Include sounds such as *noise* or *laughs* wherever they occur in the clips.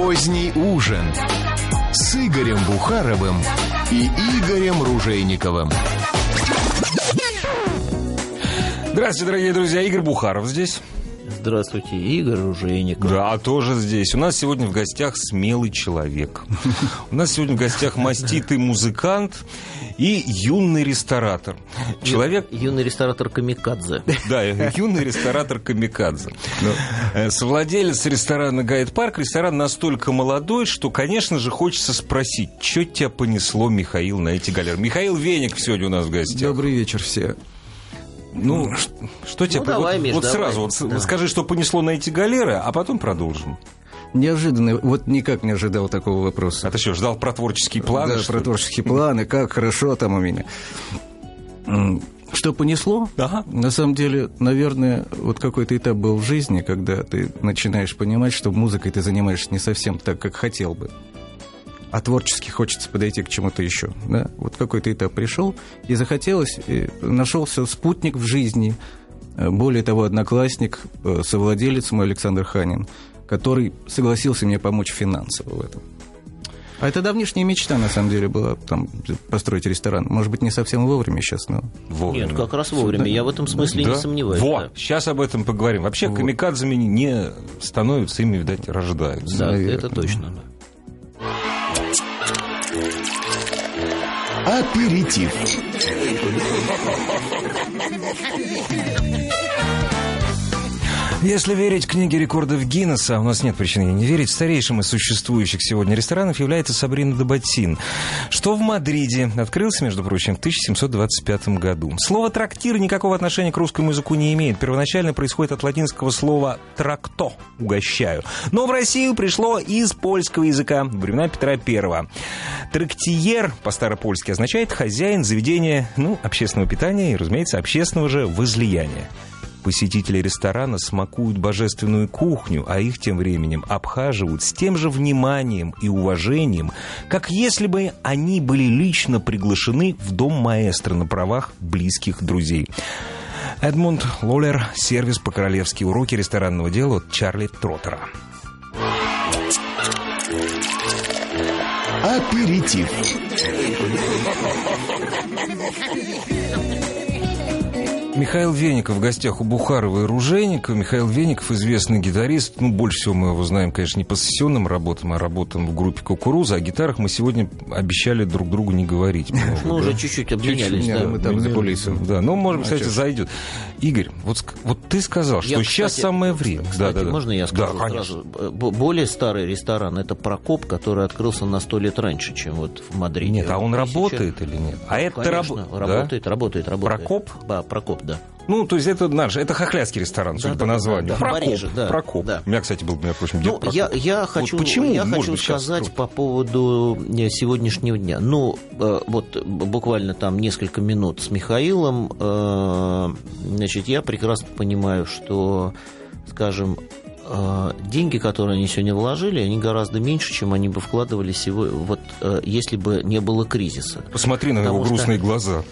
Поздний ужин с Игорем Бухаровым и Игорем Ружейниковым. Здравствуйте, дорогие друзья. Игорь Бухаров здесь. Здравствуйте, Игорь Ружейников. Да, тоже здесь. У нас сегодня в гостях смелый человек. У нас сегодня в гостях маститый музыкант и юный ресторатор. Человек... Юный ресторатор Камикадзе. Да, юный ресторатор Камикадзе. Э, Совладелец ресторана Гайд Парк. Ресторан настолько молодой, что, конечно же, хочется спросить, что тебя понесло, Михаил, на эти галеры? Михаил Веник сегодня у нас в гостях. Добрый вечер все. Ну, ш- что тебя... Ну, давай, вот Миш, вот давай. сразу, вот Да. скажи, что понесло на эти галеры, а потом продолжим. Неожиданно, вот никак не ожидал такого вопроса. А ты что, ждал про творческие планы? да, про творческие планы, как хорошо там у меня. Что понесло? Ага. На самом деле, наверное, вот какой-то этап был в жизни, когда ты начинаешь понимать, что музыкой ты занимаешься не совсем так, как хотел бы. А творчески хочется подойти к чему-то еще. Да? Вот какой-то этап пришел, и захотелось, и нашелся спутник в жизни, э, более того, одноклассник, э, совладелец мой Александр Ханин, который согласился мне помочь финансово в этом. А это давнишняя мечта, на самом деле, была там, построить ресторан. Может быть, не совсем вовремя сейчас, но... Вовремя. Нет, как раз вовремя. Я в этом смысле Да? не сомневаюсь. Во, да. сейчас об этом поговорим. Вообще, камикадзами не становятся, ими, видать, рождаются. Да, Наверное. это точно. да. Аперитив. Если верить книге рекордов Гиннесса, у нас нет причин не верить, старейшим из существующих сегодня ресторанов является Сабрина Дебатин, что в Мадриде открылся, между прочим, в 1725 году. Слово «трактир» никакого отношения к русскому языку не имеет. Первоначально происходит от латинского слова «тракто» — «угощаю». Но в Россию пришло из польского языка во времена Петра I. Трактиер по-старопольски означает «хозяин заведения ну, общественного питания и, разумеется, общественного же возлияния». Посетители ресторана смакуют божественную кухню, а их тем временем обхаживают с тем же вниманием и уважением, как если бы они были лично приглашены в дом маэстро на правах близких друзей. Эдмунд Лоллер, сервис по-королевски, уроки ресторанного дела от Чарли Троттера. Аперитив. Михаил Веников в гостях у Бухарова и Ружейникова. Михаил Веников, известный гитарист. Ну, больше всего мы его знаем, конечно, не по сессионным работам, а работам в группе «Кукуруза». О гитарах мы сегодня обещали друг другу не говорить. много, *laughs* да? уже чуть-чуть обменялись. Да. мы там за кулисами. Да, ну, может быть, А кстати, ж. зайдет. Игорь, вот, ты сказал, что Я, сейчас кстати, самое время. Кстати, да, да, да. можно я скажу Да, конечно. сразу? Более старый ресторан – это Прокоп, который открылся на сто лет раньше, чем вот в Мадриде. Нет, а он Тысяча- работает или нет? А это Конечно, раб- да? работает, работает, работает. Прокоп? Да, Прокоп. Ну, то есть это наш, это хохлядский ресторан, судя Да, по да, названию. да, Прокоп, Париже, да, Прокоп. да. У меня, кстати, был, между прочим, дед Ну, Прокоп. я, я Вот хочу, почему, я хочу быть, сейчас сказать круто? по поводу э, сегодняшнего дня. Ну, э, вот буквально там несколько минут с Михаилом. э, Значит, я прекрасно понимаю, что, скажем, деньги, которые они сегодня вложили, они гораздо меньше, чем они бы вкладывали сегодня, вот, если бы не было кризиса. Посмотри на его Потому что- грустные глаза.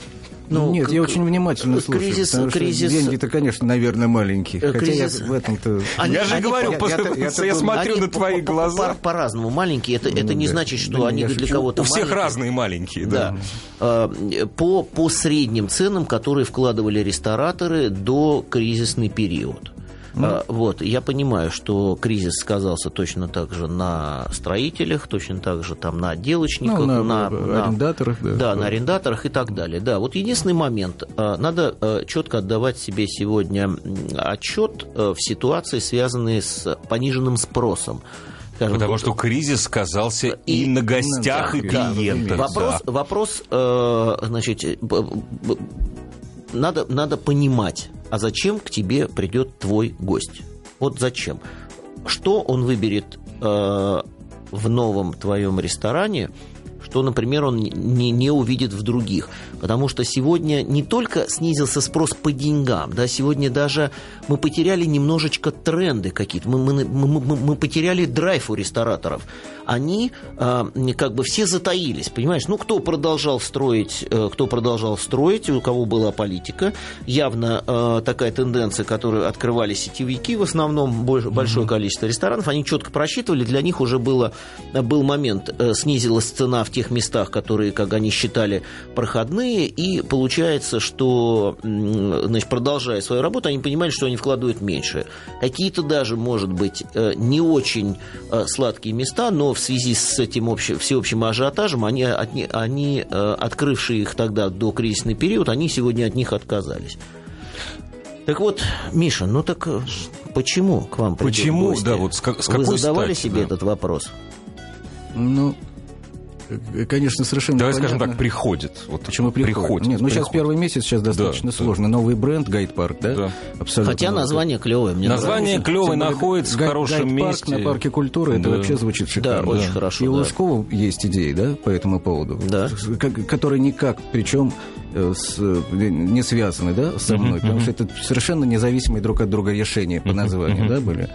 Ну, Нет, я очень внимательно слушаю. кризис- потому что кризис- Деньги-то, конечно, наверное, маленькие. Э, Хотя кризис- я в этом-то... Они- Я же они говорю, после- я-то- я-то я думаю, смотрю Они на твои по- глаза. по- По-разному маленькие. Это, это не да. значит, что Да они я для кого-то У всех маленькие. разные маленькие, да. Да. Э, По, по средним ценам, которые вкладывали рестораторы до кризисный период. Э, Вот, я понимаю, что кризис сказался точно так же на строителях, точно так же там на отделочниках, Ну, на, на, на- арендаторах. Да, да, на арендаторах и так далее. Да, вот единственный момент. э, Надо четко отдавать себе сегодня отчет э, в ситуации, связанной с пониженным спросом. Скажем, Потому что кризис сказался и, И- на гостях, да, и да, клиентах. Вопрос, да. вопрос э, значит, надо, надо понимать, а зачем к тебе придет твой гость? Вот зачем? Что он выберет э, в новом твоем ресторане, что например, он не, не увидит в других. Потому что сегодня не только снизился спрос по деньгам, да, сегодня даже мы потеряли немножечко тренды какие-то, мы, мы, мы, мы, мы потеряли драйв у рестораторов. Они э, как бы все затаились, понимаешь? Ну, кто продолжал строить, э, кто продолжал строить, у кого была политика, явно э, такая тенденция, которую открывали сетевики в основном, больш, большое количество ресторанов, они четко просчитывали, для них уже было, был момент, э, снизилась цена в тех местах, которые, как они считали, проходные, и получается, что, значит, продолжая свою работу, они понимали, что они вкладывают меньше. Какие-то даже, может быть, э, не очень э, сладкие места, но в связи с этим общим, всеобщим ажиотажем, они, они, открывшие их тогда до кризисный период, они сегодня от них отказались. Так вот, Миша, ну так почему к вам Почему, гости? да, вот с, с какой Вы задавали стати, себе да? этот вопрос? Ну, Э, конечно, совершенно Давай понятно. скажем так, приходит. Вот Почему приходит? приходит Нет, ну приходит. сейчас первый месяц, сейчас достаточно да, сложно. Да. Новый бренд, гайд-парк, да? да? Абсолютно. Хотя название клевое. Мне Название клевое, находится в гай- хорошем гайд-парк месте. на парке культуры, это Да. вообще звучит шикарно. Да, очень хорошо, И у да. Лужкова есть идеи, да, по этому поводу? Да. Которые никак, причем э, с, э, не связаны, да, со мной, потому что это совершенно независимые друг от друга решения по названию, да, были?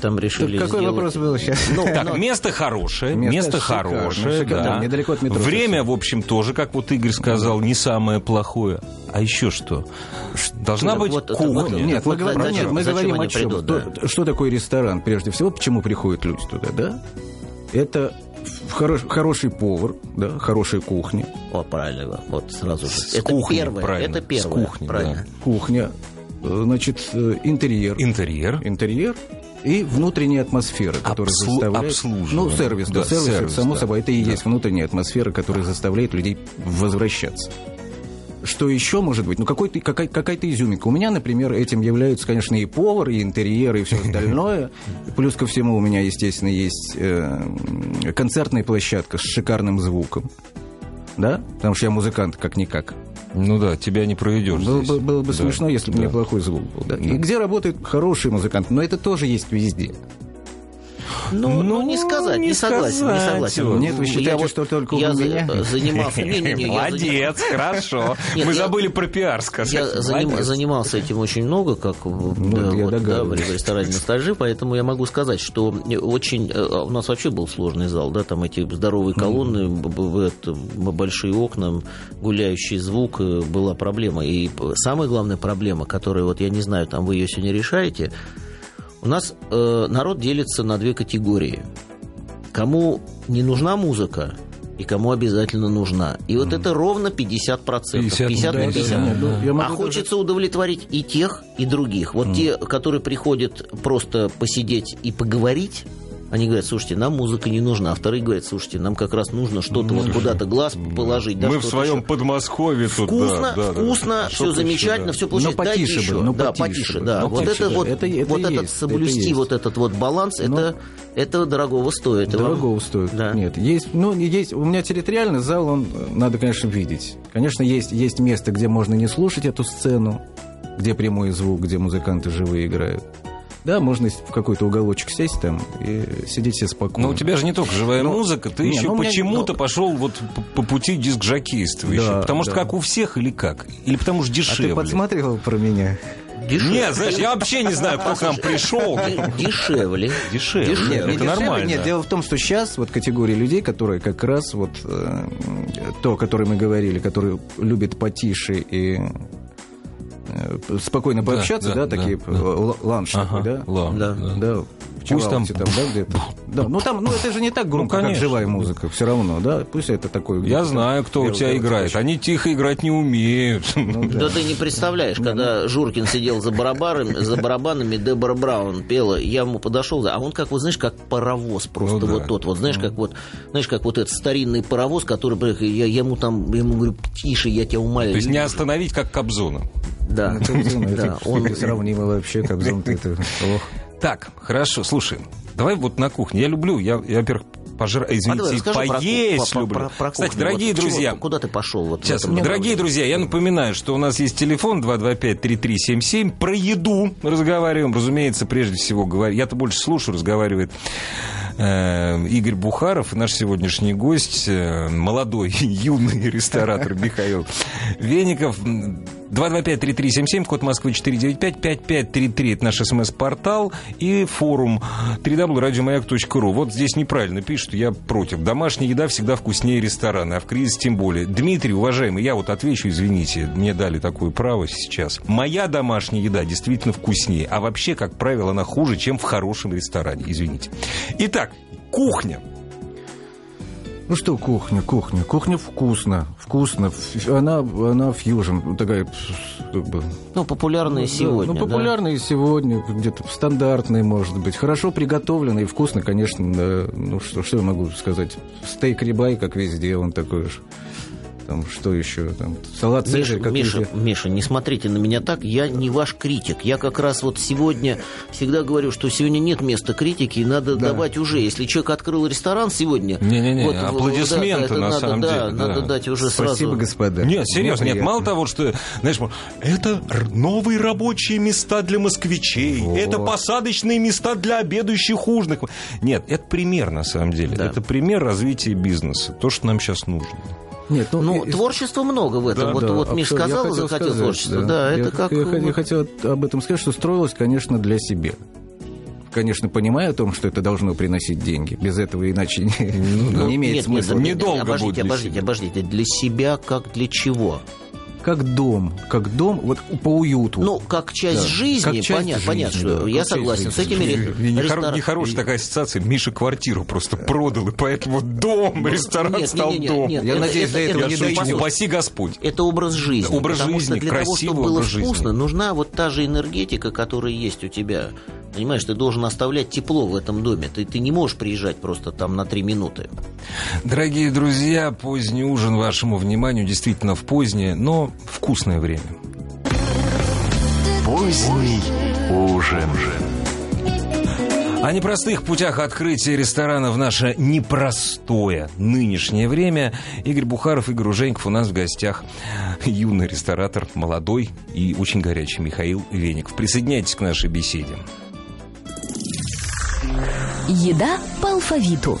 Там решили Какой сделать- вопрос был сейчас? Ну, Так, ну, место хорошее, Место место, шикарное, хорошее, шикарное, да. недалеко от метро Время, в общем, тоже, как вот Игорь сказал, не самое плохое. А еще что? Должна Так быть вот кухня. вот- Нет, мы, Вот говорим, зачем- нет, мы говорим о чем? придут, Что, да. что такое ресторан, прежде всего, почему приходят люди туда, да? Это хорош- хороший повар, да, хорошая кухня, О, правильно, вот сразу же. С это кухней, первое, правильно, это первое, с кухней, правильно. кухня, э, значит, э, интерьер, Интерьер. интерьер и внутренняя атмосфера, которая Обслу- заставляет... обслуживание. Ну, сервис, да, Да, сервис, сервис, само да. собой, это и Да. есть внутренняя атмосфера, которая заставляет людей возвращаться. Что еще может быть? Ну, какой-то, какая, какая-то изюминка. У меня, например, этим являются, конечно, и повар, и интерьер, и все остальное. Плюс ко всему у меня, естественно, есть э, концертная площадка с шикарным звуком. Да? Потому что я музыкант, как-никак. Ну да, тебя не проведешь. Было, здесь. бы- было бы Да, смешно, если бы да. неплохой звук был. да. И где работает хороший музыкант, но это тоже есть везде. Ну, ну, Ну, не сказать, не, не согласен, не сказать. согласен. Нет, вы Я считаете, вот- что только у *laughs* я за- меня? занимался... Не-не-не, я Молодец, хорошо. Нет, Мы я- забыли про пиар сказать. Я заним- занимался этим очень много, как в, Ну, да, я вот, да, в ресторане «Ностальжи», поэтому я могу сказать, что очень... э, У нас вообще был сложный зал, да, там эти здоровые колонны, м, большие окна, гуляющий звук, э, была проблема. И самая главная проблема, которая, вот я не знаю, там вы ее сегодня решаете, у нас э, народ делится на две категории. Кому не нужна музыка, и кому обязательно нужна. И вот это ровно 50%. 50, 50, на да, 50. да, я А могу даже- хочется удовлетворить и тех, и других. Вот те, которые приходят просто посидеть и поговорить, они говорят, слушайте, нам музыка не нужна. А вторые говорят, слушайте, нам как раз нужно что-то вот куда-то глаз положить. да, Мы в своем еще». Подмосковье тут. Вкусно, да, да, да. вкусно, Что все замечательно, да. все получается. Но Дайте потише еще. бы, но да, потише да. но вот потише это вот, Это- это вот этот есть, соблюсти это есть. вот этот вот баланс, Но- это, это дорогого стоит. И вам- Дорогого стоит. Да. Нет, есть, ну, есть, у меня территориальный зал, он э, надо, конечно, видеть. Конечно, есть, есть место, где можно не слушать эту сцену, где прямой звук, где музыканты живые играют. Да, можно в какой-то уголочек сесть там и сидеть себе спокойно. Но у тебя же не только живая Ну, музыка, ты не, еще ну, почему-то ну- пошел вот по, пути диск-жокейства еще. Да, Потому что да. как у всех или как? Или потому что а дешевле? ты подсматривал про меня? Дешевле. Нет, знаешь, я вообще не знаю, кто к нам пришел. Дешевле. Дешевле. Дешевле. Нет, Не это дешевле, нормально. Нет, дело в том, что сейчас вот категория людей, которые как раз вот э, то, о которой мы говорили, которые любят потише и спокойно Да, пообщаться, да, да, такие да, э, л- ланч такой, Ага, да? ладно, Да. да. Пусть там- там, да, где-то. Да, ну там, ну это же не так громко, как конечно. живая музыка, все равно, да, пусть это такой... Я знаю, кто у тебя играет. Они тихо играть не умеют. Ну, Да да. ты не представляешь, когда Журкин сидел за барабанами, за барабанами, Дебора Браун пела, я ему подошел, а он как, вот знаешь, как паровоз просто Ну да. вот тот, вот знаешь, как вот, знаешь, как вот этот старинный паровоз, который, я, я ему там, я ему говорю, тише, я тебя умоляю. То есть не остановить, как Кобзона. Да, Ну, Кобзон, *laughs* да, он, несравнимо вообще, Кобзон, это... Так, хорошо, слушай, давай вот на кухне. Я люблю, я, я во-первых, пожрать, А давай извините, про ку- поесть про- люблю. про- про Кстати, кухню. дорогие Вот чего- друзья, куда ты пошел вот Сейчас, дорогие направлении? друзья, я напоминаю, что у нас есть телефон 225-3377. Про еду разговариваем. Разумеется, прежде всего, говорю. Я-то больше слушаю, разговаривает Э, Игорь Бухаров, наш сегодняшний гость, э, молодой, *laughs* юный ресторатор Михаил Веников. 225-3377, код Москвы 495-5533, это наш смс-портал и форум www.радиомаяк.ру. Вот здесь неправильно пишут, я против. Домашняя еда всегда вкуснее ресторана, а в кризис тем более. Дмитрий, уважаемый, я вот отвечу, извините, мне дали такое право сейчас. Моя домашняя еда действительно вкуснее, а вообще, как правило, она хуже, чем в хорошем ресторане, извините. Итак, кухня. Ну что кухня, кухня? Кухня вкусно, вкусно. Она, она фьюжн, такая... как бы, Ну, популярные да, сегодня. Ну, да. популярные сегодня, где-то стандартные, может быть. Хорошо приготовленные и вкусно, конечно. да. Ну, что, что я могу сказать? Стейк рибай, как везде, он такой же. Там, что еще? Там, салат Миша, цезарь, как Миша, везде. Миша, не смотрите на меня так, я не ваш критик. Я как раз вот сегодня всегда говорю, что сегодня нет места критики, и надо Да. давать уже. Если человек открыл ресторан сегодня... Не-не-не, вот, аплодисменты это на надо, самом да, деле, Надо да. дать уже сразу... Спасибо, господа. Нет, серьезно, нет, мало того, что, знаешь, это новые рабочие места для москвичей, Вот. это посадочные места для обедающих ужинов. Нет, это пример, на самом деле. Да. Это пример развития бизнеса, то, что нам сейчас нужно. Нет, ну, Ну, и- творчества много в этом. Да, вот Да, вот Миш сказал, хотел захотел сказать, творчество. Да, Я это как... Я, хотел об этом сказать, что строилось, конечно, для себя. Конечно, понимая о том, что это должно приносить деньги. Без этого иначе не, Ну, не имеет нет, смысла. Нет, нет, Недолго обождите, будет для обождите, себя. обождите. Для себя как для чего? Как дом, как дом, вот по уюту. Ну, как часть Да, жизни, как часть понятно, жизни, понятно, что да, я согласен с жизни. этими ре- И нехоро- ресторан- Нехорошая такая ассоциация. Миша квартиру просто продал, и поэтому дом, ресторан нет, стал не, не, не, домом. нет, Я это- надеюсь, это- до этого это- не дойдет. упаси Господь. Это образ жизни. Да, образ потому жизни, что для того, чтобы было жизни. вкусно, нужна вот та же энергетика, которая есть у тебя. Понимаешь, ты должен оставлять тепло в этом доме. Ты, ты не можешь приезжать просто там на три минуты. Дорогие друзья, поздний ужин вашему вниманию действительно в позднее, но вкусное время. Поздний ужин. О непростых путях открытия ресторана в наше непростое нынешнее время Игорь Бухаров, Игорь Уженьков у нас в гостях. Юный ресторатор, молодой и очень горячий Михаил Веников. Присоединяйтесь к нашей беседе. Еда по алфавиту.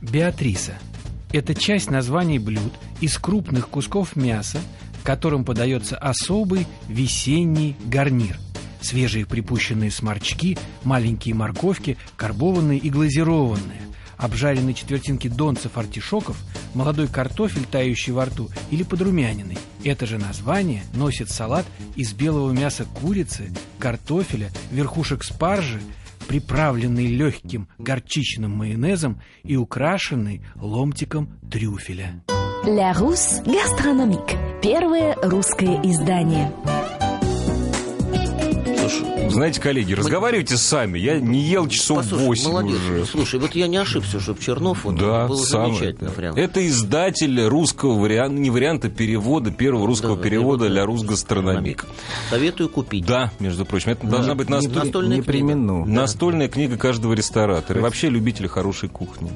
Беатриса – это часть названий блюд из крупных кусков мяса, которым подается особый весенний гарнир. Свежие припущенные сморчки, маленькие морковки, карбованные и глазированные, обжаренные четвертинки донцев артишоков, молодой картофель, тающий во рту, или подрумяненный. Это же название носит салат из белого мяса курицы, картофеля, верхушек спаржи, приправленный легким горчичным майонезом и украшенный ломтиком трюфеля. La Rousse Gastronomique. Первое русское издание. Слушай, Знаете, коллеги, разговаривайте сами. Я не ел часов послушай, 8 молодец. уже. Слушай, вот я не ошибся, чтобы Чернов вот, Да, было самое. замечательно прям. Это издатель русского варианта, не варианта перевода, первого русского Да, перевода перевод, для да. русгастрономик. Советую купить. Да, между прочим, это должна быть настоль- настольная книга. настольная книга каждого ресторатора. И вообще любителя хорошей кухни.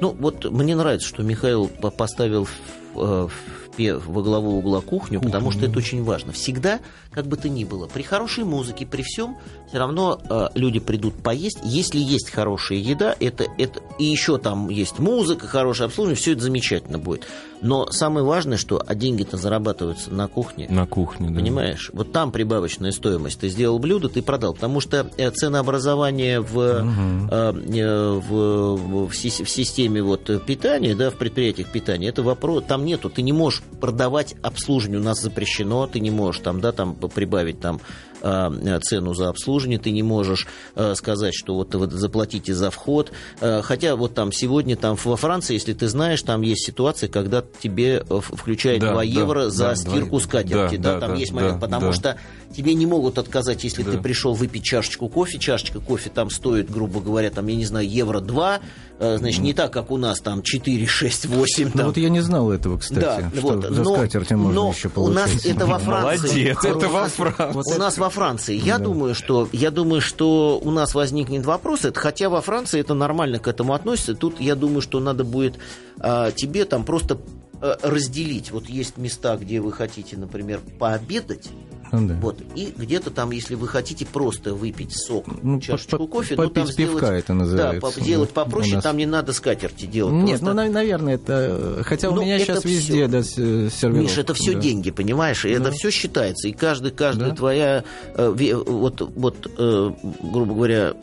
Ну, вот мне нравится, что Михаил по- поставил в, э, в пе- во главу угла кухню, потому что это очень важно. Всегда, как бы то ни было, при хорошей музыке, при всем, все равно э, люди придут поесть. Если есть хорошая еда, это, это и еще там есть музыка, хорошее обслуживание, все это замечательно будет. Но самое важное, что а деньги-то зарабатываются на кухне. На кухне, да. Понимаешь? Вот там прибавочная стоимость. Ты сделал блюдо, ты продал. Потому что э, ценообразование в, э, э, в, в, в системе вот питания, да, в предприятиях питания, это вопрос, там нету, ты не можешь продавать обслуживание, у нас запрещено, ты не можешь там, да, там прибавить там э, цену за обслуживание, ты не можешь э, сказать, что вот, вот заплатите за вход. Э, хотя вот там сегодня там во Франции, если ты знаешь, там есть ситуация, когда тебе включают Да, 2 да, евро за да, стирку два- скатерти. да, Да, да, там да, есть момент, да, потому да. что тебе не могут отказать, если Да. ты пришел выпить чашечку кофе. Чашечка кофе там стоит, грубо говоря, там, я не знаю, евро 2. э, Значит, не так, как у нас там 4, 6, 8. Ну Там. вот я не знал этого, кстати, Да, вот, за но- скатертью можно но еще у получать. нас это во Франции. Молодец, это во У нас- Франции. У нас во Франции. Я думаю, что я думаю, что у нас возникнет вопрос, это, хотя во Франции это нормально к этому относится. Тут я думаю, что надо будет а, тебе там просто разделить. Вот есть места, где вы хотите, например, пообедать. Ну да. Вот. И где-то там, если вы хотите просто выпить сок, Ну, чашечку по- кофе, ну, там попить пивка сделать, это называется. Да, по- сделать Да, попроще, нас. там не надо скатерти делать. Нет, Просто- ну, на- наверное, это... Хотя Ну, у меня это сейчас везде, да, с- э, сервировка. Миш, это все да. деньги, понимаешь? И это Да. все считается. И каждый, каждая Да. твоя, э, вот, вот э, грубо говоря,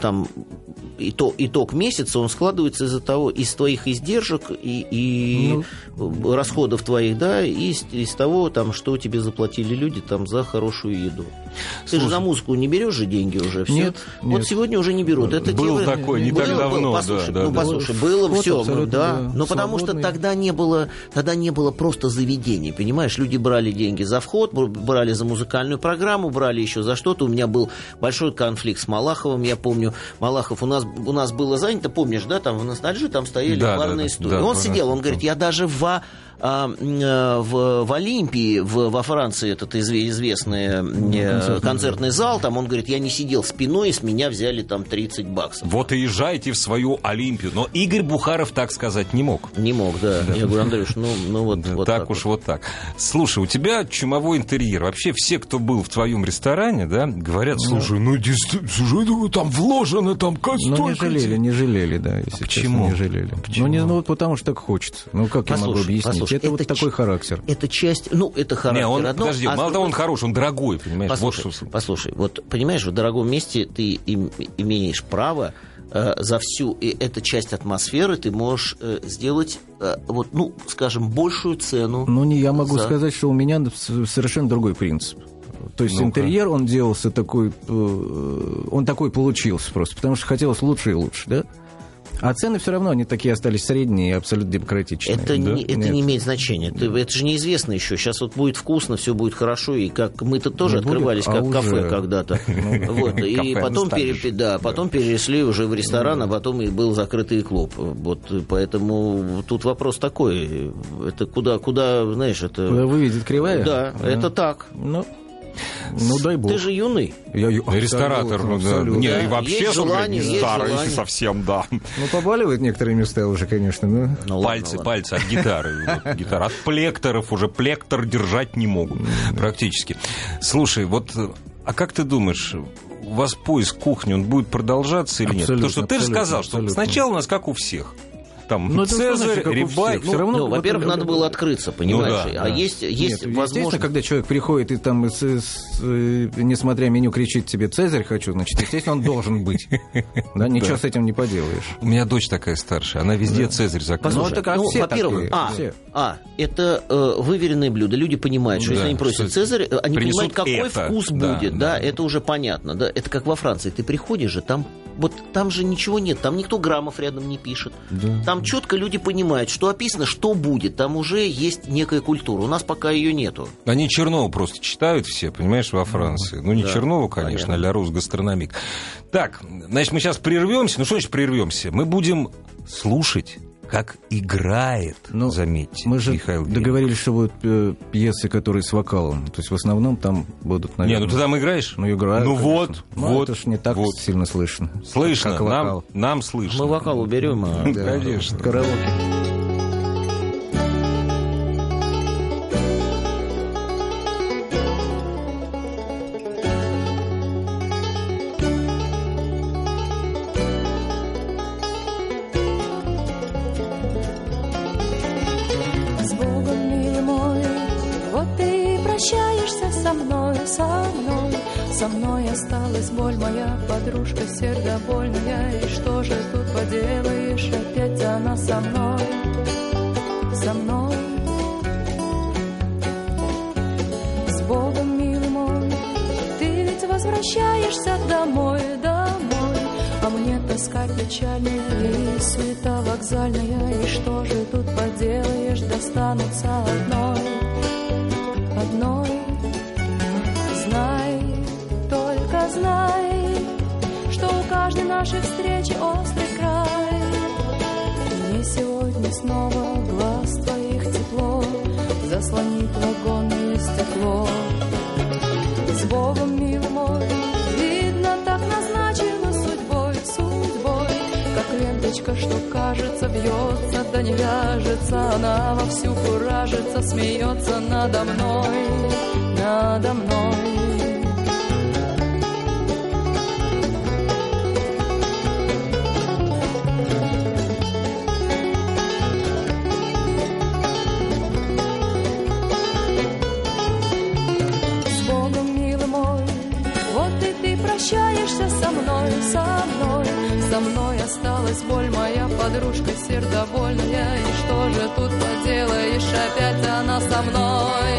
там итог, итог месяца, он складывается из-за того, из твоих издержек и, и Ну. расходов твоих, да, и из, из того, там, что тебе заплатили люди там за хорошую еду. Ты же за музыку не берешь же деньги уже, все. Нет, Вот нет. сегодня уже не берут. Это Был дело- такой, не было, так было. давно, да, Послушай, да, ну, да. послушай, было Вот все, да. да. Ну, потому что тогда не было, тогда не было просто заведений, понимаешь? Люди брали деньги за вход, бр- брали за музыкальную программу, брали еще за что-то. У меня был большой конфликт с Малаховым, я помню. Малахов у нас, у нас было занято, помнишь, да, там в ностальжи там стояли Да, да, барные да, стулья. да, он барные сидел, он говорит, я даже в а, э, в, в Олимпии, в, во Франции, этот изве- известный э, концертный, зал, там он говорит, я не сидел спиной, и с меня взяли там 30 баксов. Вот и езжайте в свою Олимпию. Но Игорь Бухаров так сказать не мог. Не мог, да. Я говорю, Андрюш, ну, ну вот, Да, вот так, уж вот так. Слушай, у тебя чумовой интерьер. Вообще все, кто был в твоем ресторане, да, говорят, слушай, ну действительно, слушай, ну, там вложено, там как Ну, не жалели, этих». не жалели, да, если честно, почему? не жалели. Почему? Ну, не, ну, вот потому что так хочется. Ну, как я могу Послушай, объяснить? Послушай, это, вот это такой ч- характер. Это часть, ну, это характер Не, он, одно, подожди, а мало того, он хороший, он дорогой, понимаешь? Послушай, вот что... послушай, вот понимаешь, в дорогом месте ты им- имеешь право э, за всю и эту часть атмосферы ты можешь э, сделать, э, вот, ну, скажем, большую цену. Ну, не, я могу за- сказать, что у меня совершенно другой принцип. То есть Ну-ка. интерьер, он делался такой, э, он такой получился просто, потому что хотелось лучше и лучше, да? А цены все равно, они такие остались средние и абсолютно демократичные. Это, Да? не, это Нет. не имеет значения. Ты- это же неизвестно еще. Сейчас вот будет вкусно, все будет хорошо. И как мы-то тоже Не будет, открывались а как уже. кафе когда-то. *laughs* Вот, и потом, пере- да, потом переросли уже в ресторан, а потом и был закрытый клуб. Вот, поэтому тут вопрос такой. Это куда, куда, знаешь, это... Куда выведет кривая? Да, это так. Ну, ну дай бог. Ты же юный. Я, ю- Ресторатор, ну, да. абсолютно. Не, Да, и вообще, есть желание, не есть старый, желание. совсем, да. Ну, побаливают некоторые места уже, конечно, но... Ну, ладно, Пальцы, ладно. пальцы от гитары. *laughs* Гитара. От плекторов уже плектор держать не могут практически. Слушай, вот, а как ты думаешь, у вас поиск кухни, он будет продолжаться или нет? Потому что ты же абсолютно, сказал, что сначала у нас как у всех. Там Ну, это Цезарь, у Рибай. всех. Всё равно Ну, во-первых, это- надо было открыться, понимаешь? Ну да, а да. есть, есть Нет, возможность... когда человек приходит и там, с- с- э, несмотря меню, кричит тебе «Цезарь хочу», значит, естественно, он должен быть. *laughs* Да, ничего с этим не поделаешь. У меня дочь такая старшая, она везде Цезарь заказывает. Ну, ну, все во-первых, а, все. а, это э, выверенные блюда. Люди понимают, что если они просят Цезарь, они понимают, какой это. вкус будет. да. Да, это уже понятно. Да, это как во Франции. Ты приходишь же, там вот там же ничего нет, там никто граммов рядом не пишет. Там четко люди понимают, что описано, что будет. Там уже есть некая культура. У нас пока ее нету. Они Чернова просто читают все, понимаешь, во Франции. Ну, не Да, Чернова, конечно, понятно. а Рус гастрономик. Так, значит, мы сейчас прервемся. Ну, что значит прервемся? Мы будем слушать, как играет, Ну, заметьте, Мы же Михаил договорились, что будут э, пьесы, которые с вокалом. То есть в основном там будут, Не, наверное... ну ты там играешь? Ну, играю, Ну конечно. вот, Ну, вот. это ж не так вот. сильно слышно. Слышно, Как нам, вокал. нам слышно. Мы вокал уберем. а- Конечно. Караоке. Тоска печальная и суета вокзальная. И что же тут поделаешь, достанутся одной, одной. Знай, только знай, что у каждой нашей встречи острый край. И Мне сегодня снова глаз твоих тепло заслонит вагонное стекло. С Богом, милый мой, ленточка, что кажется, вьется, да не вяжется, она вовсю куражится, смеется надо мной, надо мной. Сердобольная. И что же тут поделаешь, опять она со мной,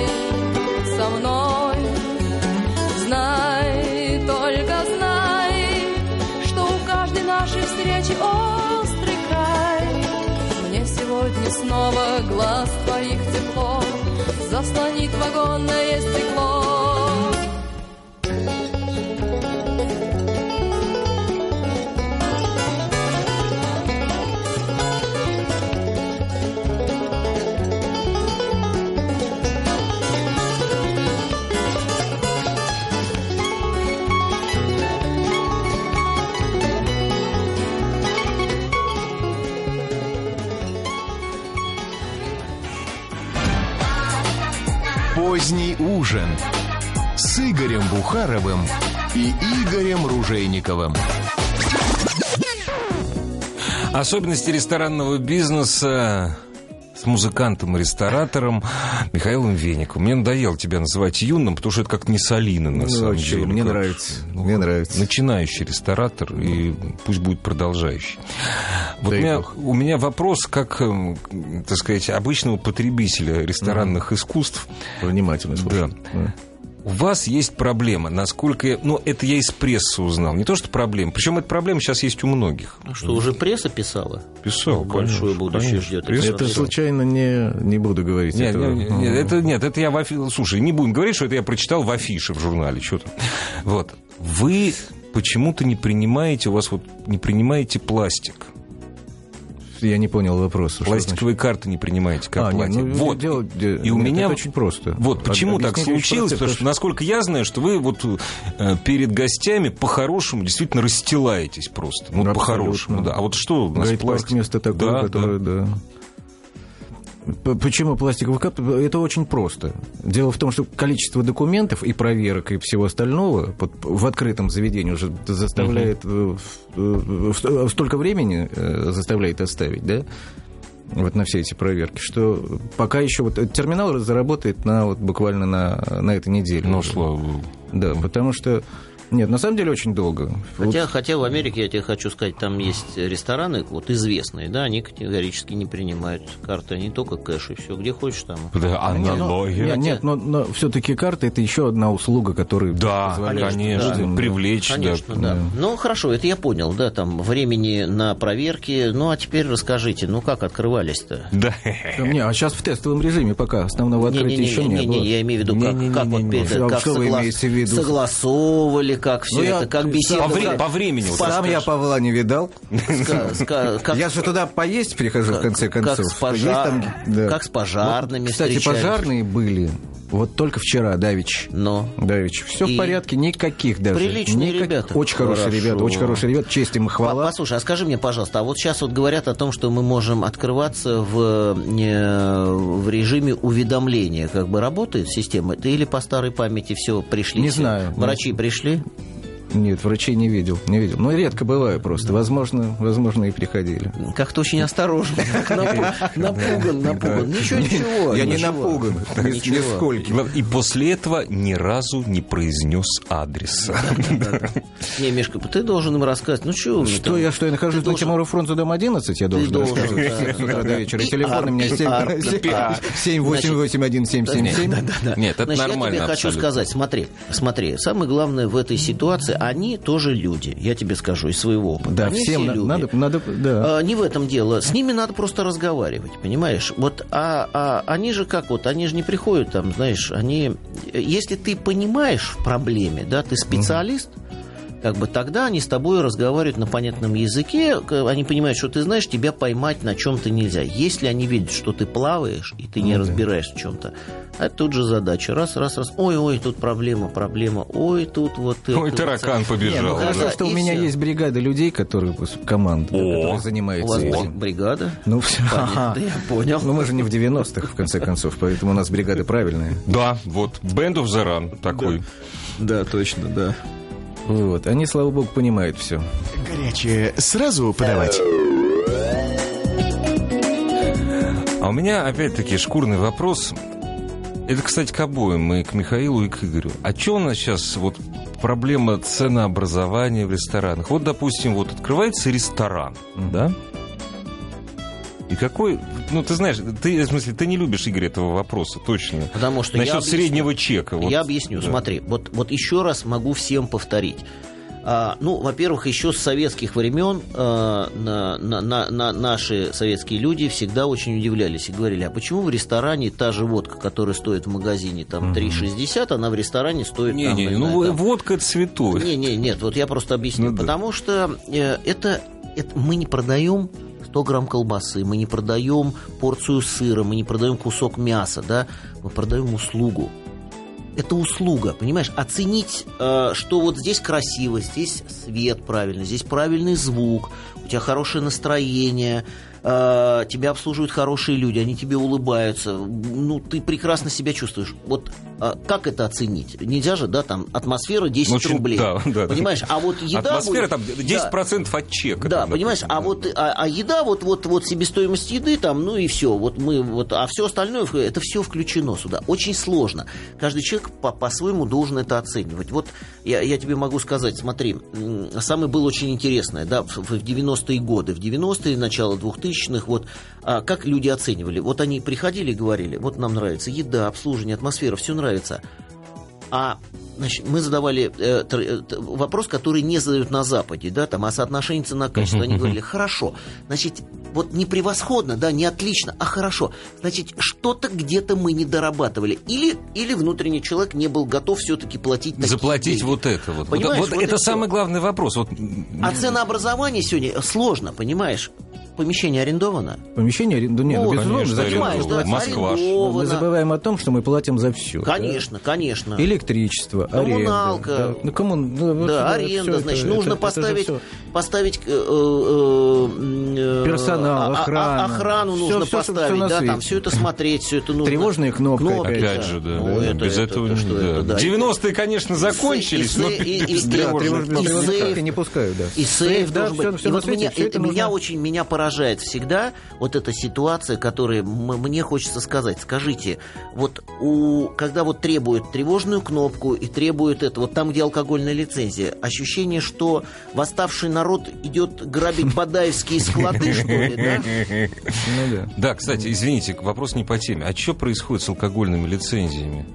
со мной. Знай, только знай, что у каждой нашей встречи острый край. Мне сегодня снова глаз твоих тепло заслонит вагонное стекло. Поздний ужин с Игорем Бухаровым и Игорем Ружейниковым. Особенности ресторанного бизнеса с музыкантом-ресторатором Михаилом Вениковым. Мне надоело тебя называть юным, потому что это как не солидно, на Ну, самом чего, деле. мне Как- нравится, ну, мне нравится. Начинающий ресторатор, и пусть будет продолжающий. Вот у меня, у меня вопрос, как, эм, так сказать, обычного потребителя ресторанных искусств. Внимательно слушаю. Да. У вас есть проблема, насколько... я- Ну, это я из прессы узнал. Не то, что проблема. Причем эта проблема сейчас есть у многих. Ну что, уже пресса писала? Писал, Большое конечно, будущее конечно. ждет. Пресса Это писала. случайно не, не буду говорить. Нет, этого. нет, нет, это, нет, это я в афи- Слушай, не будем говорить, что это я прочитал в афише в журнале. Что там. Вот. Вы почему-то не принимаете, у вас вот не принимаете пластик. Я не понял вопроса. Пластиковые карты не принимаете как А, не, платье. ну, вот. дело- де- и у нет, меня это очень просто. Вот почему так случилось, потому что, насколько я знаю, что вы вот э, перед гостями по-хорошему действительно расстилаетесь просто. Ну, по-хорошему, да. А вот что у нас Гайд-парк пластик? место такое, Да, которое, да. П- Почему пластиковый кап? Это очень просто. Дело в том, что количество документов и проверок и всего остального в открытом заведении уже заставляет э, столько времени заставляет оставить, да? Вот на все эти проверки, что пока еще вот терминал заработает на вот буквально на, на этой неделе. Ну, слава богу. Да, потому что нет, на самом деле очень долго. Хотя, хотя в Америке, я тебе хочу сказать, там есть рестораны, вот известные, да, они категорически не принимают карты, они только кэш и все, где хочешь там. Да, Нет, аналогия. нет, но, все-таки карта это еще одна услуга, которая Да, позволяет конечно, людям, да. привлечь. да. Конечно, да. Ну, хорошо, это я понял, да, там времени на проверки. Ну, а теперь расскажите, ну, как открывались-то? Да. Да, Не, а сейчас в тестовом режиме пока основного открытия еще не, было. Не-не-не, я имею в виду, как, как вот Не-не-не-не-не. перед- А как что вы согла- имеете согласовывали, как все Ну, это, как беседовали. По, вре- по времени. Сам я Павла не видал. Ска- ска- как- Я же туда поесть прихожу в конце как концов. с пожар- Есть там, да. как с пожарными Вот, Кстати, пожарные были вот только вчера, Давич. Но Давич. Все И в порядке, никаких даже. приличные Никак- ребята. Очень хорошие Хорошо. ребята, очень хорошие ребята. Честь им и хвала. Послушай, а скажи мне, пожалуйста, а вот сейчас вот говорят о том, что мы можем открываться в, э, в режиме уведомления. Как бы работает система? Это или по старой памяти все пришли? Не все? знаю. Врачи пришли? Нет, врачей не видел, не видел. Ну, редко бываю просто. Возможно, возможно, и приходили. Как-то очень осторожно. *laughs* Напуган, напуган. Ничего, ничего. Я не напуган, *laughs* нисколько. И после этого ни разу не произнес адреса. Не, Мишка, ты должен им рассказать. Ну, что Что я, что я нахожусь на Тимуру фронта дом 11, я должен рассказывать с утра до вечера. Телефон у меня пиар, 7 пиар. 7881777. Нет, это Значит, я нормально. тебе хочу сказать, смотри, смотри, самое главное в этой ситуации, они тоже люди, я тебе скажу, из своего опыта. Да, Они всем все на- люди. надо, надо, да. А, не в этом дело. С ними надо просто разговаривать, понимаешь? Вот, а, а они же как вот, они же не приходят там, знаешь, они... Если ты понимаешь в проблеме, да, ты специалист, как бы тогда они с тобой разговаривают на понятном языке, они понимают, что ты знаешь, тебя поймать на чем-то нельзя. Если они видят, что ты плаваешь, и ты не разбираешь в чем-то, это тут же задача. Раз, раз, раз. Ой, ой, тут проблема, проблема. Ой, тут вот. Ой, вот таракан это. побежал. Не, ну да. хорошо, что у и меня всё. есть бригада людей, которые команда, которая У вас занимается этим. бригада? Ну, все. Понятно, *laughs* я понял. Ну, мы же не в 90-х, в конце концов, поэтому у нас бригады правильные. Да, вот, Band of the Run такой. Да, точно, да. Вот. Они, слава богу, понимают все. Горячее сразу подавать. А у меня, опять-таки, шкурный вопрос. Это, кстати, к обоим, и к Михаилу, и к Игорю. А что у нас сейчас вот проблема ценообразования в ресторанах? Вот, допустим, вот открывается ресторан, да? И какой... Ну, ты знаешь, ты, в смысле, ты не любишь, Игорь, этого вопроса, точно. Потому что я Насчет объясню. среднего чека. вот. Я объясню. Да. Смотри, вот, вот еще раз могу всем повторить. А, ну, во-первых, еще с советских времен а, на, на- на- на- наши советские люди всегда очень удивлялись и говорили, а почему в ресторане та же водка, которая стоит в магазине там 3,60, она в ресторане стоит там, Не-не, на- ну там, водка святое. не, не, нет, вот я просто объясню. Ну да. Потому что э, это, это мы не продаем 100 грамм колбасы, мы не продаем порцию сыра, мы не продаем кусок мяса, да, мы продаем услугу. Это услуга, понимаешь? Оценить, э, что вот здесь красиво, здесь свет правильный, здесь правильный звук, у тебя хорошее настроение, э, тебя обслуживают хорошие люди, они тебе улыбаются, ну, ты прекрасно себя чувствуешь. Вот э, как это оценить? Нельзя же, да, там, атмосфера 10 Ну, очень- рублей. да, да. Понимаешь? А вот еда... Атмосфера будет- там 10% от чека. Да, там, понимаешь, а да. вот а, а еда, вот, вот, вот себестоимость еды там, ну и все, вот мы вот, а все остальное, это все включено сюда. Очень сложно. Каждый человек по- по-своему должен это оценивать. Вот я, я тебе могу сказать, смотри, м, самое было очень интересное, да, в, в 90-е годы, в 90-е, начало 2000-х, вот а, как люди оценивали. Вот они приходили и говорили, вот нам нравится еда, обслуживание, атмосфера, все нравится. А значит, мы задавали э, тр- э, вопрос, который не задают на Западе, да, там, о соотношении цена-качество. Они говорили, хорошо, значит, вот не превосходно, да, не отлично, а хорошо. Значит, что-то где-то мы не дорабатывали. Или, или внутренний человек не был готов все-таки платить такие Заплатить деньги. вот это вот. Понимаешь, вот, вот это всё. самый главный вопрос. Вот, А ценообразование сегодня сложно, понимаешь? Помещение арендовано. Помещение, арен- да нет, ну, Вот, безусловно? Понимаешь, да, арендовано. Москва арендовано. Мы забываем о том, что мы платим за все. Конечно, конечно. Электричество, Коммуналка. аренда. Да, ну, коммун... ну, вот Да, это- аренда, это- значит, это- нужно это поставить, всё. поставить э, э, э, Персонал, а- а- охрану. Охрану Всё- нужно что- поставить, на да, там все это смотреть, все это нужно. Тревожные кнопки, Кнопки, Опять же, да. Ну, да. это- Без это- этого это что да. это, да. 90-е, конечно, закончились, и- но и- и- Да, сейф. кнопки не пускают, да. И сейф да, должен всё- быть. всё и вот меня, это это меня очень меня поражает всегда вот эта ситуация, которая м- мне хочется сказать. Скажите, вот у, когда вот требуют тревожную кнопку и требуют это, вот там, где алкогольная лицензия, ощущение, что восставший народ идет грабить *laughs* бадаевские склады, что ли, да? Ну да. Да, кстати, извините, вопрос не по теме. А что происходит с алкогольными лицензиями?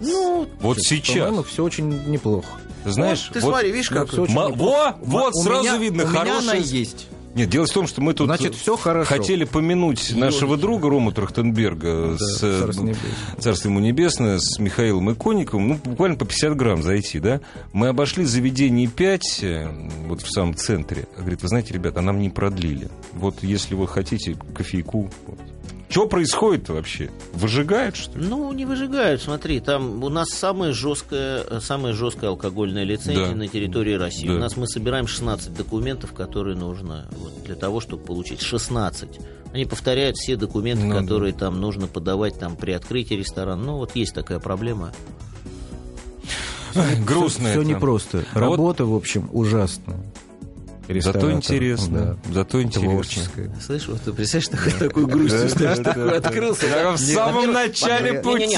Ну, Вот сейчас, По-моему, все очень неплохо. знаешь... ты вот- смотри, видишь, как... всё очень. Во, вот, У сразу меня- видно, у меня она хорошая- есть. Нет, дело в том, что мы тут Значит, всё хорошо. хотели помянуть нашего друга Рому Трахтенберга Да, с, э, царство небесное. Царство ему небесное, с Михаилом Иконниковым, ну, буквально по 50 грамм зайти, да? Мы обошли заведение 5, вот в самом центре. Говорит, вы знаете, ребята, а нам не продлили. Вот если вы хотите кофейку... Вот. Что происходит вообще? Выжигают, что ли? Ну, не выжигают, смотри, там у нас самая жесткая, самая жесткая алкогольная лицензия Да. на территории России. Да. У нас мы собираем 16 документов, которые нужно вот, для того, чтобы получить 16. Они повторяют все документы, Ну да. которые там нужно подавать там при открытии ресторана. Ну, вот есть такая проблема. Грустно Все это. непросто. А вот- Работа, в общем, ужасная. Зато интересно. да. Зато интересно. Слышь, вот ты представляешь, такой, такой грустью, знаешь, такой открылся. Да, в самом начале пути.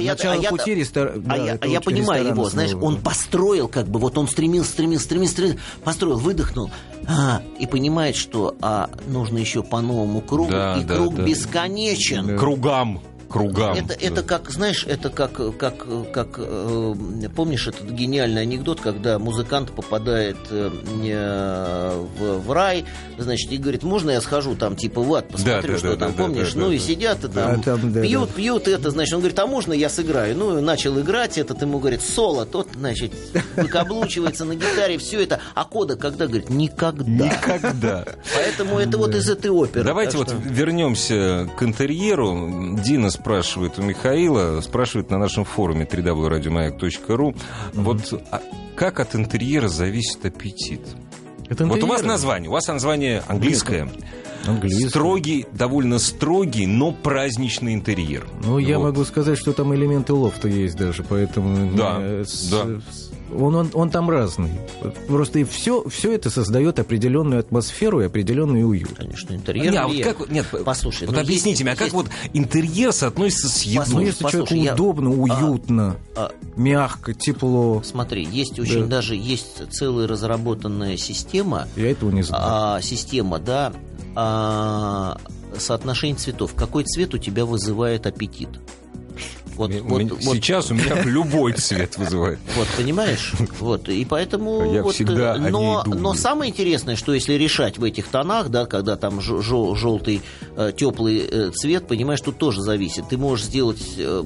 Начало пути А да, я, понимаю его, знаешь, он да. построил, как бы, вот он стремился, стремился, стремился, стремился, построил, выдохнул, а, и понимает, что а, нужно еще по новому кругу, Да, и да, круг да. бесконечен. Кругам. Кругам. Это, это как, знаешь, это как, как, как э, помнишь этот гениальный анекдот, когда музыкант попадает э, в, в рай, значит, и говорит, можно я схожу там, типа, в ад, посмотрю, Да, да, что да, там, да, помнишь? да, ну да, и да. сидят и там, А там, да, пьют, пьют это, значит, он говорит, а можно я сыграю? Ну, и начал играть, этот ему говорит, соло, тот, значит, выкаблучивается на гитаре, все это, а кода когда, говорит, никогда. Никогда. Поэтому это вот из этой оперы. Давайте вот вернемся к интерьеру. Дина спрашивает у Михаила, спрашивает на нашем форуме www.radiomayak.ru, вот а как от интерьера зависит аппетит? Это Вот у вас название, у вас название английское. Английский. Строгий, довольно строгий, но праздничный интерьер. Ну, я Вот. могу сказать, что там элементы лофта есть даже, поэтому... Да, э, с- да. с- Он, он, он там разный. Просто и все, все это создает определенную атмосферу и определенный уют. Конечно, интерьер. Не, а вот как, нет, Послушай, вот ну, объясните есть- мне, а как есть- вот интерьер соотносится с едой? Ну, Послушай, если послушай, человеку я- удобно, уютно, а, мягко, тепло, Смотри, есть очень Да. даже есть целая разработанная система, я этого не знаю. а, система, да, а, соотношение цветов. Какой цвет у тебя вызывает аппетит? Вот, У вот, меня- вот, Сейчас у меня *laughs* любой цвет вызывает. вот, понимаешь? Вот, и поэтому... Я вот, всегда э, о ней но, но самое интересное, что если решать в этих тонах, да, когда там желтый, теплый цвет, понимаешь, тут тоже зависит. Ты можешь сделать э,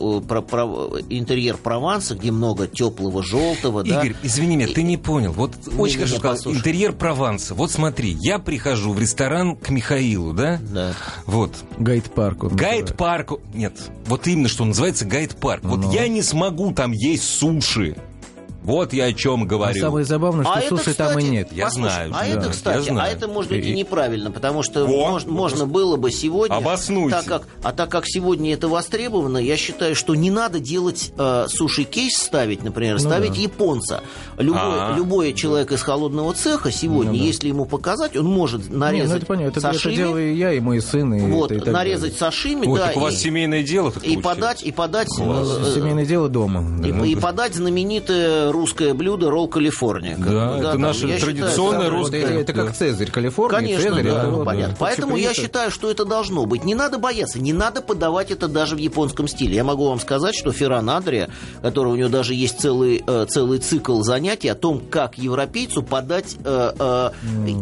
э, про- про- интерьер Прованса, где много теплого желтого, да. Игорь, извини меня, ты не понял. Вот очень не, хорошо не, сказал. послушай. Интерьер Прованса. Вот смотри, я прихожу в ресторан к Михаилу, да? Да. Вот. Гайд-парк. он называется. Гайд-парк. Нет, вот именно, что называется гайд-парк. Вот Ну. я не смогу там есть суши. Вот я о чем А говорю. самое забавное, что А это, суши там и кстати, нет. Я послушай, знаю, А да, это, кстати, а это может быть и И- неправильно, потому что Во, мож- вот можно было бы сегодня, Обоснуйте. так как, а так как сегодня это востребовано, я считаю, что не надо делать э, суши-кейс ставить, например, Ну ставить да. японца. Любой, А. любой человек из холодного цеха сегодня, Ну да. если ему показать, он может Не, ну нарезать это понятно. Это, это делаю и я, и мой сын, и вот, это и так нарезать далее. сашими, Ой, да, так у вас и, семейное дело так и получилось. подать, и подать, э, семейное дело дома. да. и, и подать знаменитое русское блюдо ролл Калифорния. Да, бы, это там, наше я традиционное русское. это, это да. как Цезарь, Калифорния, Конечно, Цезарь. да, это ну, понятно. да. Поэтому я считаю, что это должно быть. Не надо бояться, не надо подавать это даже в японском стиле. Я могу вам сказать, что Ферран Адрия, который у него даже есть целый, э, целый цикл занятий о том, как европейцу подать, э, э,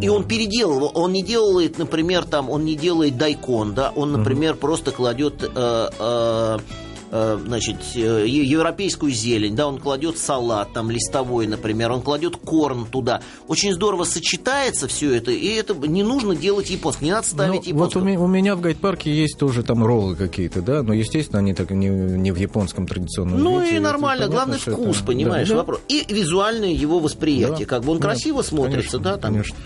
и он переделал, он не делает, например, там, он не делает дайкон, да, он, например, просто кладет э, э, э, значит, э, европейскую зелень, да, он кладет салат, там, листовой, например, он кладет корн туда. Очень здорово сочетается все это, и это не нужно делать японский, не надо Ну, ставить вот японский. у меня, у меня в гайд-парке есть тоже там роллы какие-то, да, но, естественно, они так не, не в японском традиционном Ну виде, и нормально, понятно, главный что вкус, это- понимаешь, да, да. вопрос. И визуальное его восприятие, Да. как бы он Да, красиво смотрится, конечно, да, там. конечно.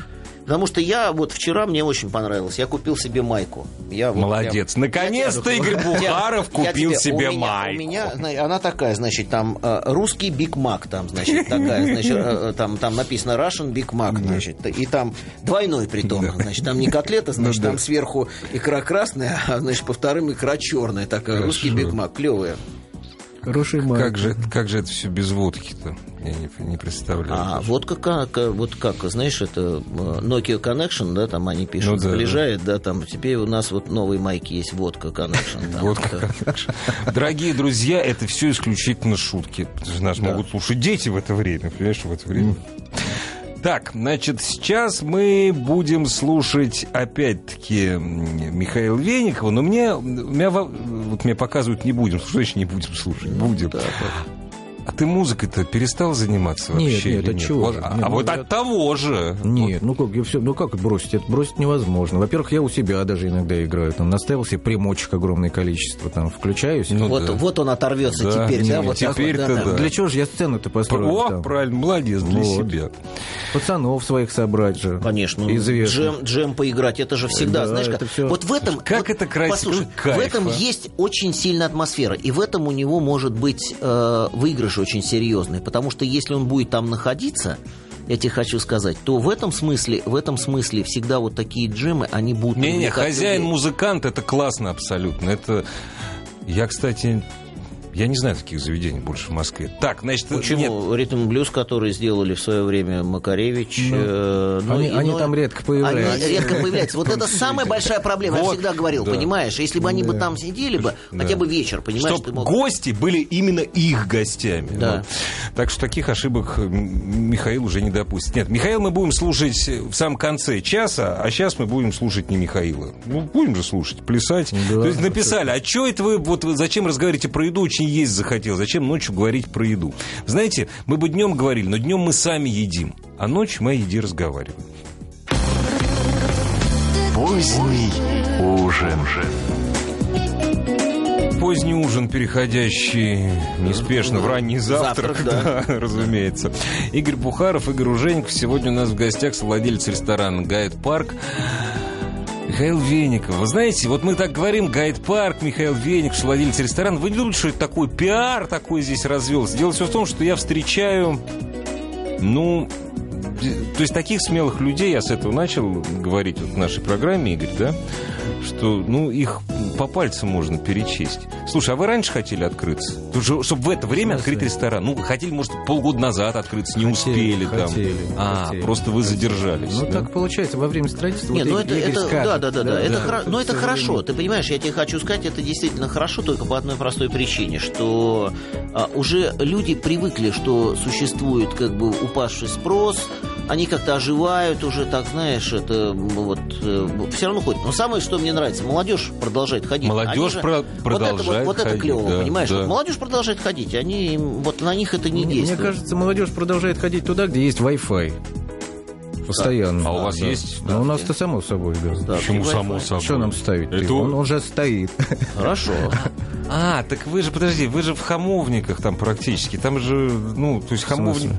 Потому что я вот вчера мне очень понравилось, я купил себе майку. Я вот Молодец. прям- Наконец-то Игорь *laughs* Бухаров купил тебе- себе у меня, майку. У меня, она такая, значит, там э, русский Биг Мак, там, значит, *laughs* такая, значит, э, э, там, там написано Russian Big Mac, значит, и там двойной притом, значит, там не *laughs* котлета, значит, там сверху икра красная, а, значит, по вторым икра черная, такая, русский Биг Мак, клевая. Хороший маг. Как же, как же это все без водки-то? Я не, не представляю. А водка как, э, вот как, знаешь, это э, Nokia Connection, да, там они пишут, Ну да, сближает, да, там, теперь у нас вот новый майки есть, водка Connection. там, это- как. Дорогие друзья, это все исключительно шутки. Потому что Нас могут слушать дети в это время, понимаешь, в это время. Так, значит, сейчас мы будем слушать опять-таки Михаила Веникова, но мне, у меня, вот мне показывают, не будем слушать, не будем слушать, будем. А ты музыкой-то перестал заниматься Нет, вообще нет, или от чего Вот, же? а Нет, а ну, вот я- от того же. Нет, ну как, я всё- ну как бросить? Это бросить невозможно. Во-первых, я у себя даже иногда играю. Там наставил себе примочек огромное количество, там включаюсь. Ну Вот, да. вот он оторвется Да, теперь, да, вот так вот, теперь-то да, да. да. Для чего же я сцену-то построил? О, там? правильно, молодец для Вот. себя. Пацанов своих собрать же. Конечно, ну, Известно. джем, джем поиграть, это же всегда, Да, знаешь, это как, всё- вот в этом... Как вот это красиво, Послушай, кайф, в этом а? есть очень сильная атмосфера, и в этом у него может быть э, выигрыш очень серьезный, потому что если он будет там находиться, я тебе хочу сказать, то в этом смысле, в этом смысле всегда вот такие джемы, они будут... Не-не, привлекать хозяин, людей. музыкант, это классно абсолютно. Это... Я, кстати, Я не знаю таких заведений больше в Москве. Так, значит, нет. Почему? Ритм блюз, который сделали в свое время Макаревич. э, ну, они- и- они но- там редко появляются. Они редко появляются. Вот это самая большая проблема. Я всегда говорил, понимаешь? Если бы они бы там сидели бы, хотя бы вечер, понимаешь, Чтоб ты мог... гости были именно их гостями. Да. Так что таких ошибок Михаил уже не допустит. Нет, Михаил мы будем слушать в самом конце часа, а сейчас мы будем слушать не Михаила. Ну, будем же слушать, плясать. Да, То есть написали, а что это вы, вот вы зачем разговариваете про еду, очень есть захотел, зачем ночью говорить про еду? Знаете, мы бы днем говорили, но днем мы сами едим, а ночью мы о еде разговариваем. Поздний ужин. Поздний ужин, переходящий неспешно в ранний завтрак, Завтрак, да, *laughs* разумеется. Игорь Бухаров, Игорь Ужеников. Сегодня у нас в гостях совладелец ресторана «Гайд Парк». Михаил Веников. Вы знаете, вот мы так говорим, Гайд Парк, Михаил Веников, владелец ресторана. Вы не думаете, что это такой пиар такой здесь развелся? Дело все в том, что я встречаю, ну, то есть таких смелых людей, я с этого начал говорить вот в нашей программе, Игорь, да, что, ну, их по пальцам можно перечесть. Слушай, а вы раньше хотели открыться? Чтобы в это время открыть ресторан? Ну, хотели, может, полгода назад открыться, не успели там. хотели, а, хотели, просто вы хотели. задержались. Ну, да? так получается, во время строительства... Нет, вот ну это, это скажет, да, да, да, да, это, да, хоро- но к это хорошо. Ты понимаешь, я тебе хочу сказать, это действительно хорошо, только по одной простой причине, что а, уже люди привыкли, что существует как бы упавший спрос, они как-то оживают уже, так знаешь, это вот все равно ходят. Но самое, что мне нравится, молодежь продолжает ходить. Молодежь Они про- вот это, вот, продолжает вот это ходить, клево, да, понимаешь? да. Вот молодежь продолжает ходить, они вот на них это не Мне, действует. мне кажется, молодежь продолжает ходить туда, где есть Wi-Fi. Постоянно. А у вас Да. есть? Ну, у нас-то само собой, да. Да, Почему само собой? Что нам ставить? Это- Он уже стоит. Хорошо. *laughs* А, так вы же, подожди, вы же в Хамовниках там практически. Там же, ну, то есть Хамовник...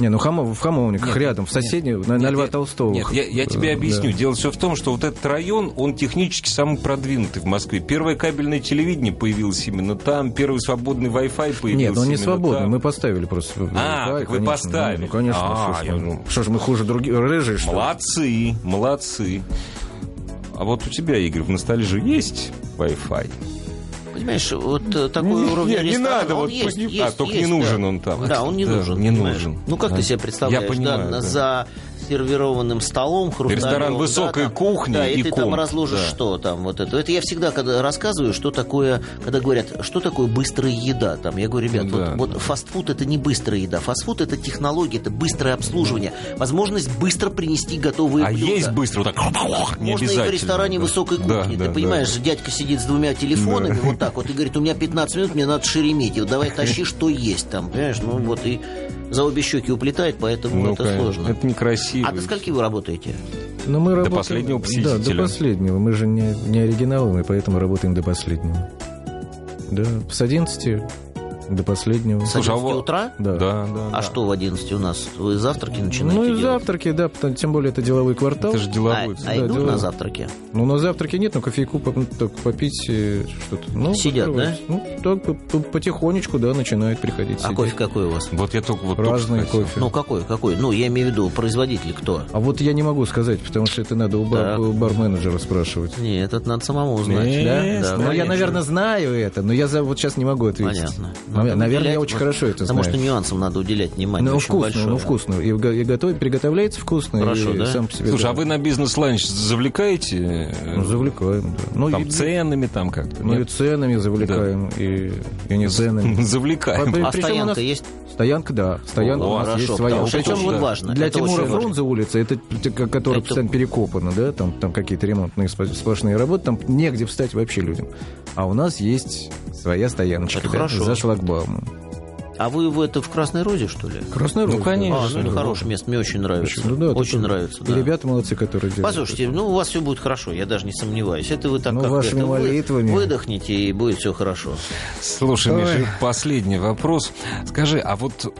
Не, ну Хамов, в Хамовниках Нет, рядом, в нет, соседней, на, на Льва Толстого. Нет, я, я тебе Э, объясню. да. Дело все в том, что вот этот район, он технически самый продвинутый в Москве. Первое кабельное телевидение появилось именно там, первый свободный Wi-Fi появился Нет, он не свободный, там. мы поставили просто. А, Wi-Fi, вы конечно. поставили. Ну, конечно. А, что ж я. Что ж мы хуже других, рыжие, что ли? Молодцы, молодцы. А вот у тебя, Игорь, в ностальже есть Wi-Fi? Понимаешь, вот э, такой Не, уровень не, не надо, он вот есть, не- есть, а, только не есть, нужен да. он там. Да, он не Да, нужен. не понимаешь? нужен. Ну, как Да. ты себе представляешь, Я понимаю, да, да. за сервированным столом, хрусталевым, Ресторан да, высокой там, кухни да, и, и ты комп, там разложишь да. что там, вот это. Это я всегда, когда рассказываю, что такое, когда говорят, что такое быстрая еда, там, я говорю, ребят, Ну да, вот, вот фастфуд это не быстрая еда, фастфуд это технология, это быстрое обслуживание, возможность быстро принести готовые А блюда. есть быстро вот так? Не Можно и в ресторане да. высокой Да, кухни. да, Ты да. понимаешь, дядька сидит с двумя телефонами, вот так вот, и говорит, у меня 15 минут, мне надо Шереметьево, давай тащи, *laughs* что есть там, понимаешь? Ну вот и за обе щеки уплетает, поэтому Ну, это конечно, сложно. Это некрасиво. А до скольки вы работаете? Но мы работаем- последнего Да, посетителя. до последнего. Мы же не, не оригиналы, мы поэтому работаем до последнего. Да, с 11 до последнего. С Слушай, а 11 во- утра? Да. Да, да. А да. что в 11 у нас? Вы завтраки начинаете Ну и делать? завтраки, да, потому- тем более это деловой квартал. Это же А, деловой. а Да, идут на завтраки? Ну, на завтраке нет, но кофейку поп- ну, попить э, что-то. Ну, Сидят, открывается. Ну, так по- по- потихонечку, да, начинают приходить А сидеть. кофе какой у вас? Вот я только вот только Разный хотел. кофе. Ну, какой, какой? Ну, я имею в виду, производитель кто? А вот я не могу сказать, потому что это надо у, бар- у барменеджера спрашивать. Нет, это надо самому узнать. Нет, Да, ну, я, наверное, знаю это, но я за, вот сейчас не могу ответить. Понятно. Ну, Надо наверное, уделять, я очень вот, хорошо это Потому знаю. что нюансам надо уделять внимание Ну, очень вкусно, большое. ну, вкусно. И, и готовить, приготовляется вкусно. Хорошо, и да? сам по себе, Слушай, да. а вы на бизнес-ланч завлекаете? Ну, завлекаем, да. Ну, Там и, ценами там как-то? ну, и нет? ценами завлекаем, и, и не ценами. *laughs* Завлекаем. А у стоянка нас- есть? Стоянка, да. Стоянка О, у нас хорошо, есть своя. потому Причем вот важно. Для Это Тимура. Фрунзе улица, это, которая Это- постоянно перекопана, да, там, там какие-то ремонтные сплошные работы, там негде встать вообще людям. А у нас есть своя стояночка, Это да, хорошо. за шлагбаумом. А вы в это в Красной Розе, что ли? Красная Ну, Роза, конечно. А, ну это хорошее место, мне очень нравится. Ну, да, очень такое. нравится, да. ребята молодцы, которые делают. Послушайте, ну у вас все будет хорошо, я даже не сомневаюсь. Это вы так Ну, как вашими это, вы молитвами. выдохните и будет все хорошо. Слушай, Ой. Миша, последний вопрос. Скажи, а вот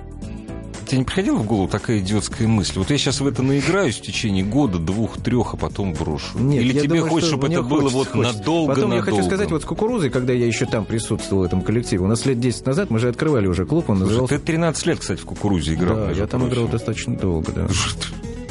тебе не приходила в голову такая идиотская мысль? Вот я сейчас в это наиграюсь в течение года, двух, трех, а потом брошу. Нет, Или тебе думаю, что чтобы это было хочется, вот хочется. надолго Потом я хочу надолго? сказать, вот с кукурузой, когда я еще там присутствовал в этом коллективе, у нас лет 10 назад мы же открывали уже клуб, он Слушай, назывался... ты 13 лет, кстати, в кукурузе играл. Да, я там играл достаточно долго, да.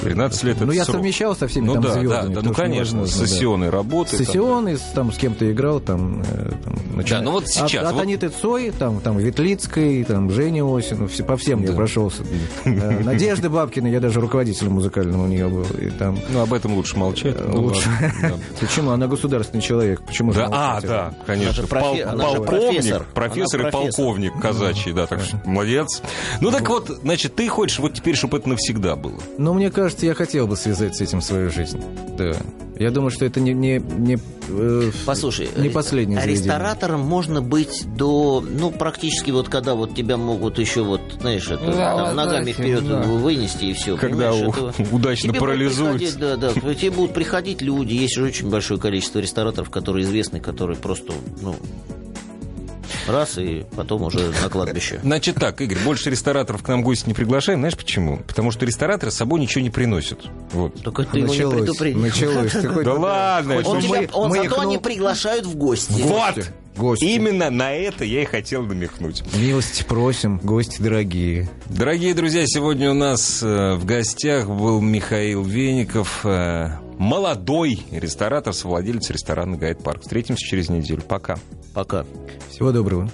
13 лет Ну, это я срок. совмещал со всеми Ну там да, да, звездами. да, ну потому что конечно, да. сессионной работы. там. Сессионный, там с кем-то играл, там, э, там начиная- ну вот сейчас, От, от вот- Аниты Цой, там, там Ветлицкой, там, Женя Осину, все, по всем я Да. прошелся. Э, Надежды Бабкиной, я даже руководителем музыкальным у нее был. И там, Ну, об этом лучше молчать. э, Ну, лучше. да. *laughs* Почему? Она государственный человек. Почему же Да, а, да, конечно. Полковник, профессор. и полковник казачий, да, так что молодец. Ну так вот, значит, ты хочешь вот теперь, чтобы это навсегда было. Но мне кажется, я хотел бы связать с этим свою жизнь. Да. Я думаю, что это не, не, не, э, Послушай, не последнее заведение. ресторатором можно быть до, ну, практически вот когда вот тебя могут еще вот, знаешь, это, Да, там, да, ногами да, вперед да. вынести и все. Когда у- *laughs* удачно тебе приходить, Да, да, к тебе будут приходить люди, есть же очень большое количество рестораторов, которые известны, которые просто, ну, раз и потом уже на кладбище. Значит так, Игорь, больше рестораторов к нам гости не приглашаем. Знаешь почему? Потому что рестораторы с собой ничего не приносят. Вот. Только ты его не Началось, предупредил. началось. Ты Да ладно, Он, Ну, тебя, мы- он зато не приглашают в гости. Вот! Гости. Именно на это я и хотел намекнуть. Милости просим, гости дорогие. Дорогие друзья, сегодня у нас э, в гостях был Михаил Веников, э, молодой ресторатор, совладелец ресторана «Гайд Парк». Встретимся через неделю. Пока. Пока. Всего доброго.